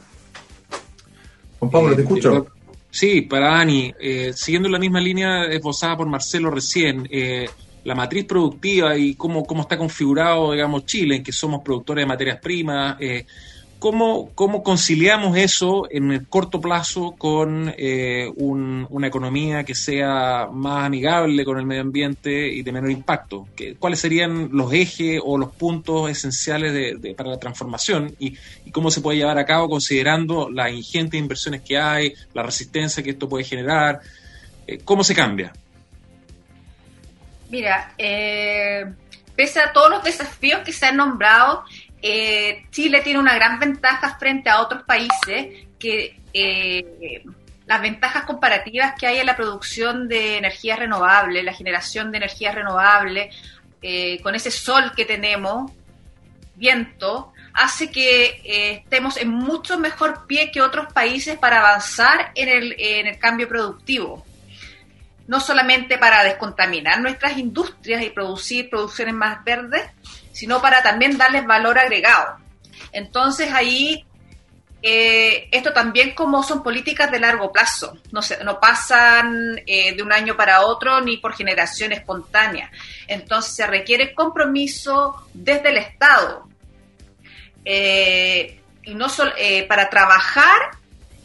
Juan Pablo, te eh, escucho. Sí, para Ani, eh, siguiendo la misma línea esbozada por Marcelo recién, la matriz productiva y cómo, cómo está configurado, digamos, Chile, en que somos productores de materias primas, eh, ¿cómo, ¿cómo, conciliamos eso en el corto plazo con eh, una economía que sea más amigable con el medio ambiente y de menor impacto? ¿Cuáles serían los ejes o los puntos esenciales para la transformación y, cómo se puede llevar a cabo considerando las ingentes inversiones que hay, la resistencia que esto puede generar? Eh, ¿Cómo se cambia? Mira, eh, pese a todos los desafíos que se han nombrado, eh, Chile tiene una gran ventaja frente a otros países que eh, las ventajas comparativas que hay en la producción de energía renovable, la generación de energía renovable, con ese sol que tenemos, viento, hace que estemos en mucho mejor pie que otros países para avanzar en el, en el cambio productivo. No solamente para descontaminar nuestras industrias y producir producciones más verdes, sino para también darles valor agregado. Entonces ahí, eh, esto también como son políticas de largo plazo, no, se, no pasan eh, de un año para otro ni por generación espontánea. Entonces se requiere compromiso desde el Estado. Eh, y no solo para trabajar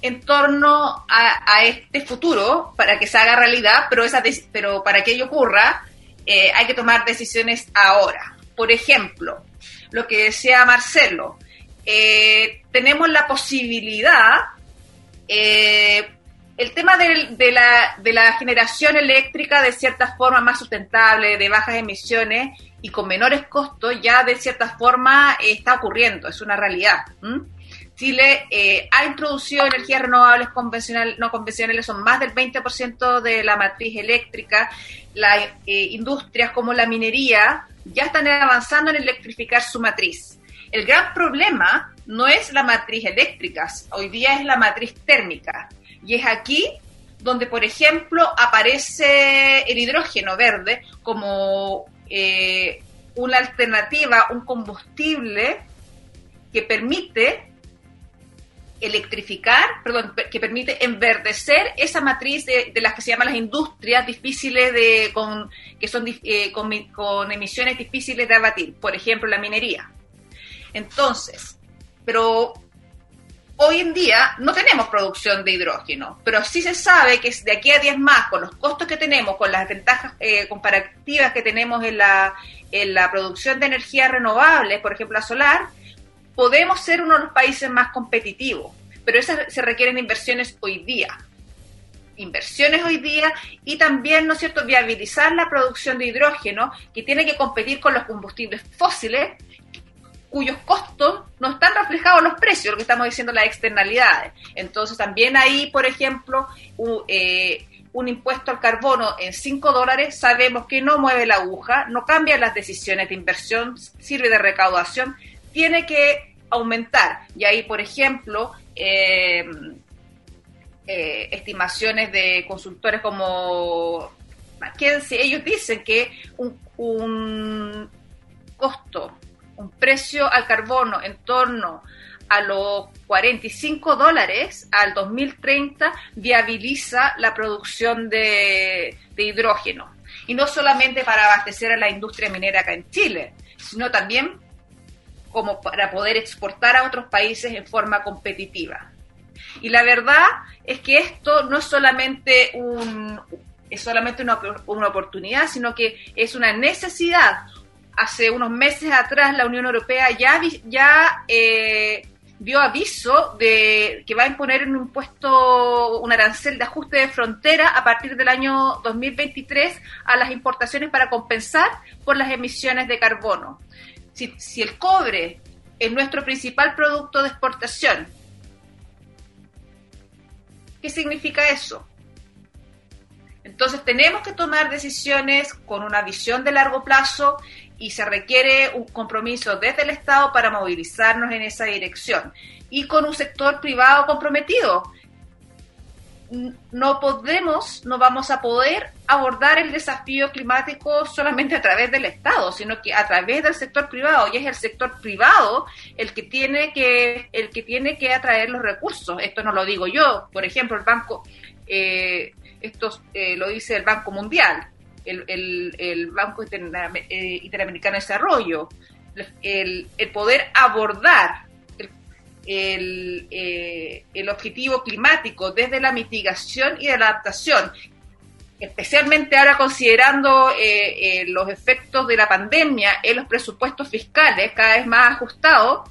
en torno a, este futuro para que se haga realidad, pero, esa pero para que ello ocurra eh, hay que tomar decisiones ahora. Por ejemplo, lo que decía Marcelo, eh, tenemos la posibilidad, eh, el tema de, la, de, la, generación eléctrica de cierta forma más sustentable, de bajas emisiones y con menores costos, ya de cierta forma está ocurriendo, es una realidad. Chile eh, ha introducido energías renovables convencionales, no convencionales, son más del 20% de la matriz eléctrica. Las eh, industrias como la minería ya están avanzando en electrificar su matriz. El gran problema no es la matriz eléctrica, hoy día es la matriz térmica. Y es aquí donde, por ejemplo, aparece el hidrógeno verde como eh, una alternativa, un combustible que permite electrificar, perdón, que permite enverdecer esa matriz de, las que se llaman las industrias difíciles de, con, que son eh, con, emisiones difíciles de abatir, por ejemplo, la minería. Entonces, pero hoy en día no tenemos producción de hidrógeno, pero sí se sabe que de aquí a 10 más, con los costos que tenemos, con las ventajas eh, comparativas que tenemos en la, en la producción de energía renovable, por ejemplo la solar, podemos ser uno de los países más competitivos, pero esas se requieren inversiones hoy día. Inversiones hoy día y también, ¿no es cierto?, viabilizar la producción de hidrógeno que tiene que competir con los combustibles fósiles cuyos costos no están reflejados en los precios, lo que estamos diciendo las externalidades. Entonces también ahí, por ejemplo, eh, un impuesto al carbono en 5 dólares, sabemos que no mueve la aguja, no cambia las decisiones de inversión, sirve de recaudación, tiene que aumentar. Y ahí, por ejemplo, eh, eh, estimaciones de consultores como McKinsey, ellos dicen que un, un costo, un precio al carbono en torno a los 45 dólares al 2030 viabiliza la producción de, de, hidrógeno. Y no solamente para abastecer a la industria minera acá en Chile, sino también como para poder exportar a otros países en forma competitiva. Y la verdad es que esto no es solamente un es solamente una, oportunidad, sino que es una necesidad. Hace unos meses atrás la Unión Europea ya, ya eh, dio aviso de que va a imponer un impuesto, un arancel de ajuste de frontera a partir del año 2023 a las importaciones para compensar por las emisiones de carbono si, el cobre es nuestro principal producto de exportación, ¿qué significa eso? Entonces tenemos que tomar decisiones con una visión de largo plazo y se requiere un compromiso desde el Estado para movilizarnos en esa dirección y con un sector privado comprometido no podemos, no vamos a poder abordar el desafío climático solamente a través del Estado, sino que a través del sector privado. Y es el sector privado el que tiene que, el que tiene que atraer los recursos. Esto no lo digo yo. Por ejemplo, el banco, eh, esto eh, lo dice el Banco Mundial, el, el, Banco eh, Interamericano de Desarrollo. El, el poder abordar el, eh, el objetivo climático desde la mitigación y la adaptación, especialmente ahora considerando eh, eh, los efectos de la pandemia en los presupuestos fiscales cada vez más ajustados,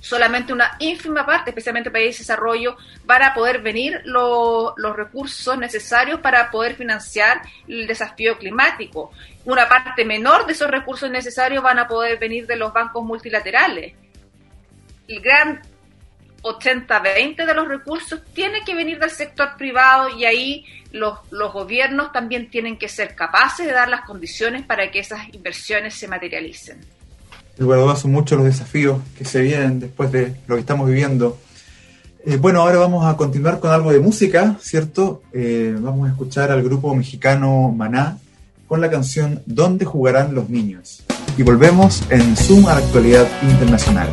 solamente una ínfima parte, especialmente países de desarrollo, van a poder venir los recursos necesarios para poder financiar el desafío climático. Una parte menor de esos recursos necesarios van a poder venir de los bancos multilaterales el gran 80-20 de los recursos tiene que venir del sector privado y ahí los, los gobiernos también tienen que ser capaces de dar las condiciones para que esas inversiones se materialicen. Verdad son muchos los desafíos que se vienen después de lo que estamos viviendo. Eh, bueno, ahora vamos a continuar con algo de música, ¿cierto? Eh, vamos a escuchar al grupo mexicano Maná con la canción ¿Dónde jugarán los niños? Y volvemos en Zoom a la actualidad internacional.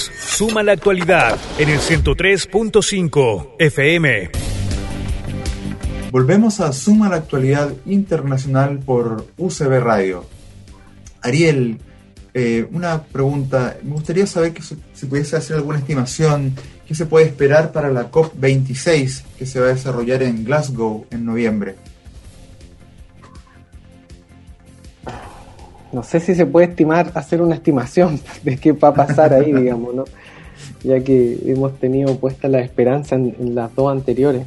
Suma la Actualidad en el 103.5 FM. Volvemos a Suma la Actualidad Internacional por UCB Radio. Ariel, eh, una pregunta. Me gustaría saber que si pudiese hacer alguna estimación, qué se puede esperar para la COP26 que se va a desarrollar en Glasgow en noviembre. No sé si se puede estimar, hacer una estimación de qué va a pasar ahí, digamos, ¿no? Ya que hemos tenido puesta la esperanza en, las dos anteriores.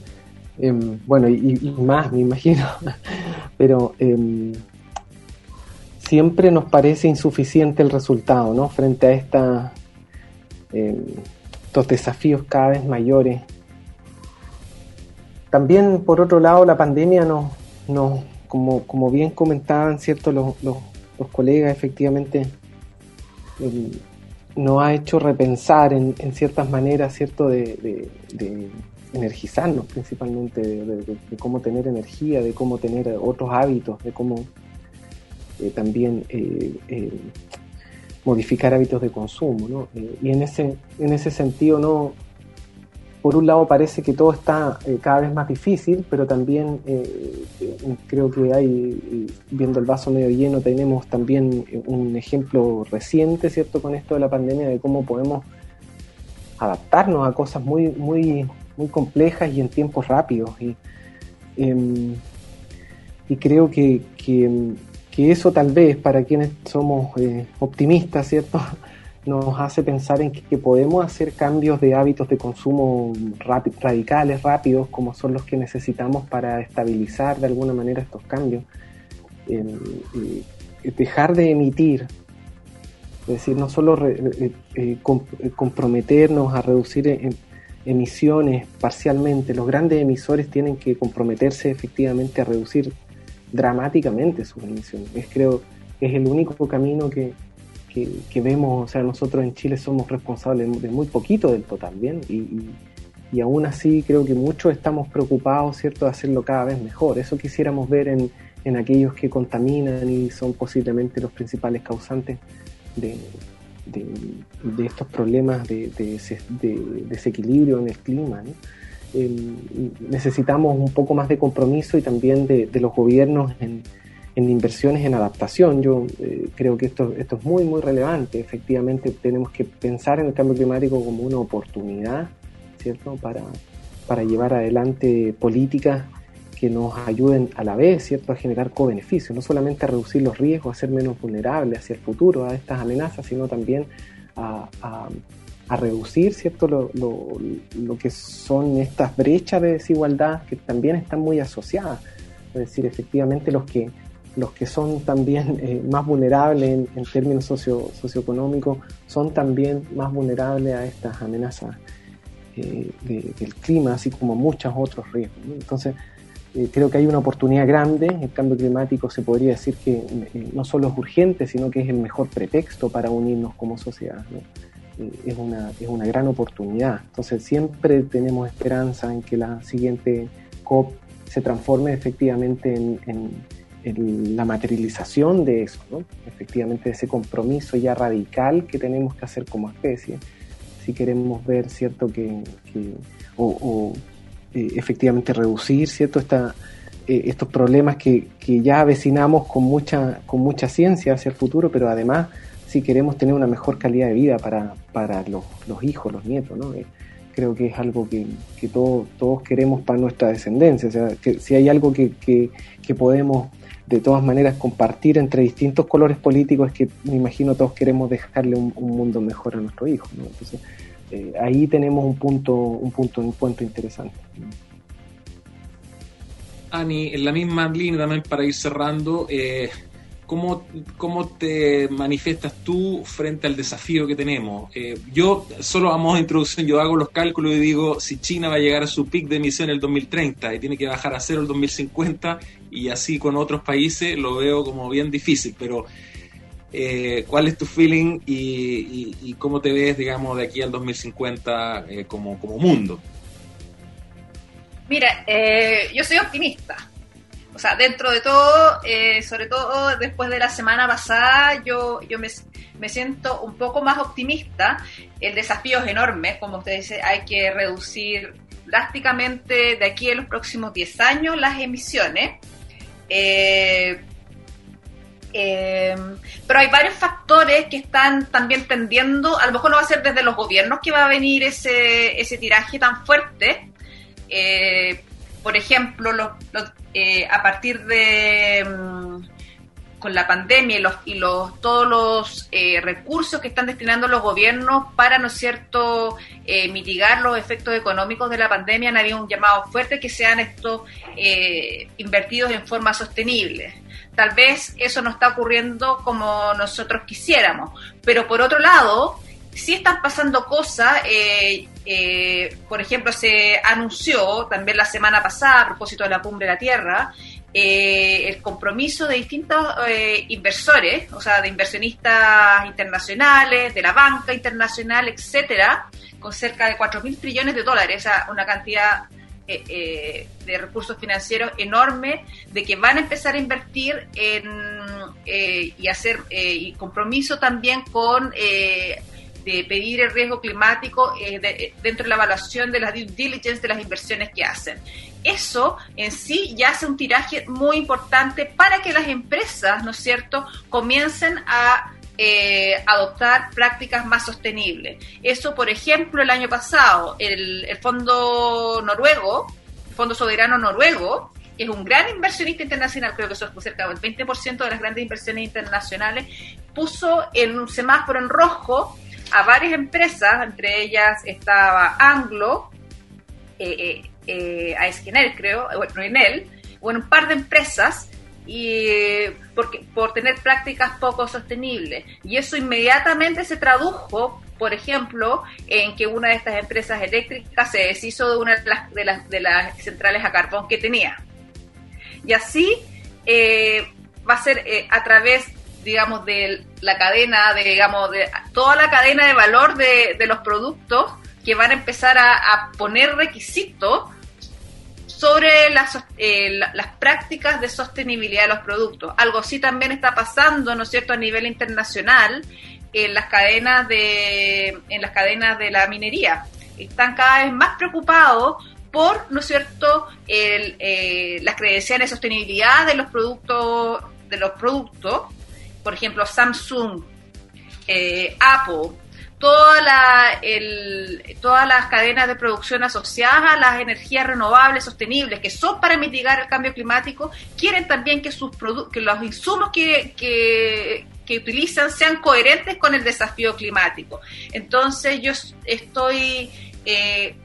Em, bueno, y, más, me imagino. Pero em, siempre nos parece insuficiente el resultado, ¿no? Frente a esta, em, estos desafíos cada vez mayores. También, por otro lado, la pandemia nos, no, como, como bien comentaban, ¿cierto? Los, los los colegas efectivamente eh, nos ha hecho repensar en, ciertas maneras, ¿cierto?, de, energizarnos principalmente, de, cómo tener energía, de cómo tener otros hábitos, de cómo eh, también eh, modificar hábitos de consumo, ¿no? y en ese, en ese sentido, ¿no? Por un lado parece que todo está eh, cada vez más difícil, pero también eh, eh, creo que hay, viendo el vaso medio lleno, tenemos también un ejemplo reciente, ¿cierto?, con esto de la pandemia, de cómo podemos adaptarnos a cosas muy, muy, muy complejas y en tiempos rápidos. Y, em, y creo que, que, que, eso tal vez, para quienes somos optimistas, ¿cierto?, nos hace pensar en que, podemos hacer cambios de hábitos de consumo radicales, rápidos, como son los que necesitamos para estabilizar de alguna manera estos cambios. dejar de emitir, es decir, no solo eh, eh, comprometernos a reducir em, emisiones parcialmente, los grandes emisores tienen que comprometerse efectivamente a reducir dramáticamente sus emisiones. Es, creo que es el único camino que, que, vemos, o sea, nosotros en Chile somos responsables de muy poquito del total, ¿bien? Y, y, aún así creo que muchos estamos preocupados, ¿cierto?, de hacerlo cada vez mejor. Eso quisiéramos ver en, en aquellos que contaminan y son posiblemente los principales causantes de, de, estos problemas de, desequilibrio en el clima. ¿no? Em, necesitamos un poco más de compromiso y también de, los gobiernos en, en inversiones en adaptación. Yo eh, creo que esto, esto es muy, muy relevante. Efectivamente, tenemos que pensar en el cambio climático como una oportunidad, ¿cierto?, para, para llevar adelante políticas que nos ayuden a la vez, ¿cierto?, a generar co-beneficios, no solamente a reducir los riesgos, a ser menos vulnerables hacia el futuro a estas amenazas, sino también a, a, reducir, ¿cierto?, lo, lo, lo que son estas brechas de desigualdad que también están muy asociadas. Es decir, efectivamente los que los que son también eh, más vulnerables en, términos socio, socioeconómicos son también más vulnerables a estas amenazas eh, del clima, así como muchos otros riesgos. Entonces, eh, creo que hay una oportunidad grande. El cambio climático se podría decir que no solo es urgente, sino que es el mejor pretexto para unirnos como sociedad. es, una, es una gran oportunidad. Entonces, siempre tenemos esperanza en que la siguiente COP se transforme efectivamente en la materialización de eso, ¿no? efectivamente ese compromiso ya radical que tenemos que hacer como especie, si queremos ver, ¿cierto? Que, o, eh, efectivamente reducir, ¿cierto? Esta, eh, estos problemas que, que, ya avecinamos con mucha, con mucha ciencia hacia el futuro, pero además si queremos tener una mejor calidad de vida para, para los, los hijos, los nietos, ¿no? Eh, creo que es algo que, que todos, todos queremos para nuestra descendencia. O sea, que si hay algo que, que, que podemos de todas maneras compartir entre distintos colores políticos es que me imagino todos queremos dejarle un, mundo mejor a nuestros hijos. Entonces, eh, ahí tenemos un punto, un punto de encuentro interesante. Ani, en la misma línea también para ir cerrando, eh, ¿Cómo, ¿Cómo te manifiestas tú frente al desafío que tenemos? Eh, yo, solo a modo introducción, yo hago los cálculos y digo, si China va a llegar a su pic de emisión en el 2030 y tiene que bajar a cero el 2050 y así con otros países, lo veo como bien difícil, pero eh, ¿cuál es tu feeling y, cómo te ves, digamos, de aquí al 2050 eh, como, como mundo? Mira, yo soy optimista o sea, dentro de todo, eh, sobre todo después de la semana pasada, yo, yo me, me, siento un poco más optimista. El desafío es enorme, como usted dice, hay que reducir drásticamente de aquí a los próximos 10 años las emisiones. Eh, eh, pero hay varios factores que están también tendiendo, a lo mejor no va a ser desde los gobiernos que va a venir ese, ese tiraje tan fuerte. Eh, por ejemplo, a partir de mm, con la pandemia y, los, y los, todos los recursos que están destinando los gobiernos para, ¿no cierto?, mitigar los efectos económicos de la pandemia, han habido un llamado fuerte que sean estos invertidos en forma sostenible tal vez eso no está ocurriendo como nosotros quisiéramos. Pero por otro lado, sí están pasando cosas. Eh, eh, por ejemplo, se anunció también la semana pasada, a propósito de la cumbre de la Tierra, eh, el compromiso de distintos inversores, o sea, de inversionistas internacionales, de la banca internacional, etcétera, con cerca de 4 mil trillones de dólares, una cantidad eh, eh, de recursos financieros enorme de que van a empezar a invertir en, eh, y hacer y compromiso también con de pedir el riesgo climático dentro de la evaluación de las due diligence de las inversiones que hacen. Eso en sí ya hace un tiraje muy importante para que las empresas, ¿no es cierto?, comiencen a eh, adoptar prácticas más sostenibles. Eso, por ejemplo, el año pasado, el, Fondo Noruego, el Fondo Soberano Noruego, es un gran inversionista internacional, creo que eso es cerca del 20% de las grandes inversiones internacionales, puso en un semáforo en rojo a varias empresas, entre ellas estaba Anglo, eh, eh, eh creo, bueno, Enel, bueno, un par de empresas y porque, por tener prácticas poco sostenibles. Y eso inmediatamente se tradujo, por ejemplo, en que una de estas empresas eléctricas se deshizo de una de las, de las, centrales a carbón que tenía. Y así eh, va a ser eh, a través, digamos, de la cadena, de, digamos, de toda la cadena de valor de, los productos que van a empezar a, poner requisitos sobre las, eh, las prácticas de sostenibilidad de los productos. Algo así también está pasando, ¿no es cierto?, a nivel internacional en las cadenas de, en las cadenas de la minería. Están cada vez más preocupados por, ¿no es cierto?, el, eh, las credenciales de sostenibilidad de los productos, de los productos, por ejemplo, Samsung, eh, Apple, todas las cadenas de producción asociadas a las energías renovables sostenibles, que son para mitigar el cambio climático, quieren también que, sus que los insumos que, que, utilizan sean coherentes con el desafío climático. Entonces yo estoy eh,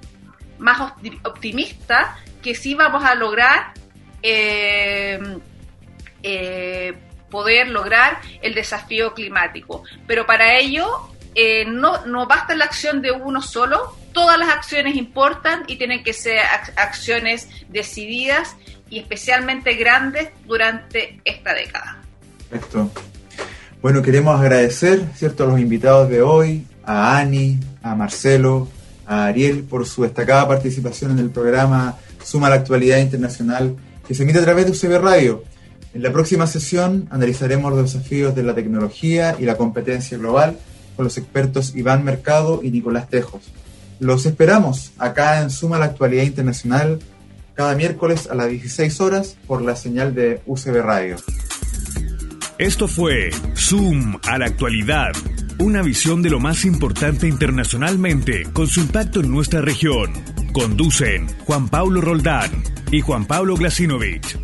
más optimista que sí vamos a lograr eh, eh, poder lograr el desafío climático. Pero para ello eh, no, no basta la acción de uno solo, todas las acciones importan y tienen que ser acciones decididas y especialmente grandes durante esta década. Perfecto. Bueno, queremos agradecer, ¿cierto?, a los invitados de hoy, a Ani, a Marcelo, a Ariel por su destacada participación en el programa Suma la Actualidad Internacional que se emite a través de UCB Radio. En la próxima sesión analizaremos los desafíos de la tecnología y la competencia global con los expertos Iván Mercado y Nicolás Tejos. Los esperamos acá en Suma la Actualidad Internacional cada miércoles a las 16 horas por la señal de UCB Radio. Esto fue Zoom a la actualidad, una visión de lo más importante internacionalmente con su impacto en nuestra región. Conducen Juan Pablo Roldán y Juan Pablo Glasinovich.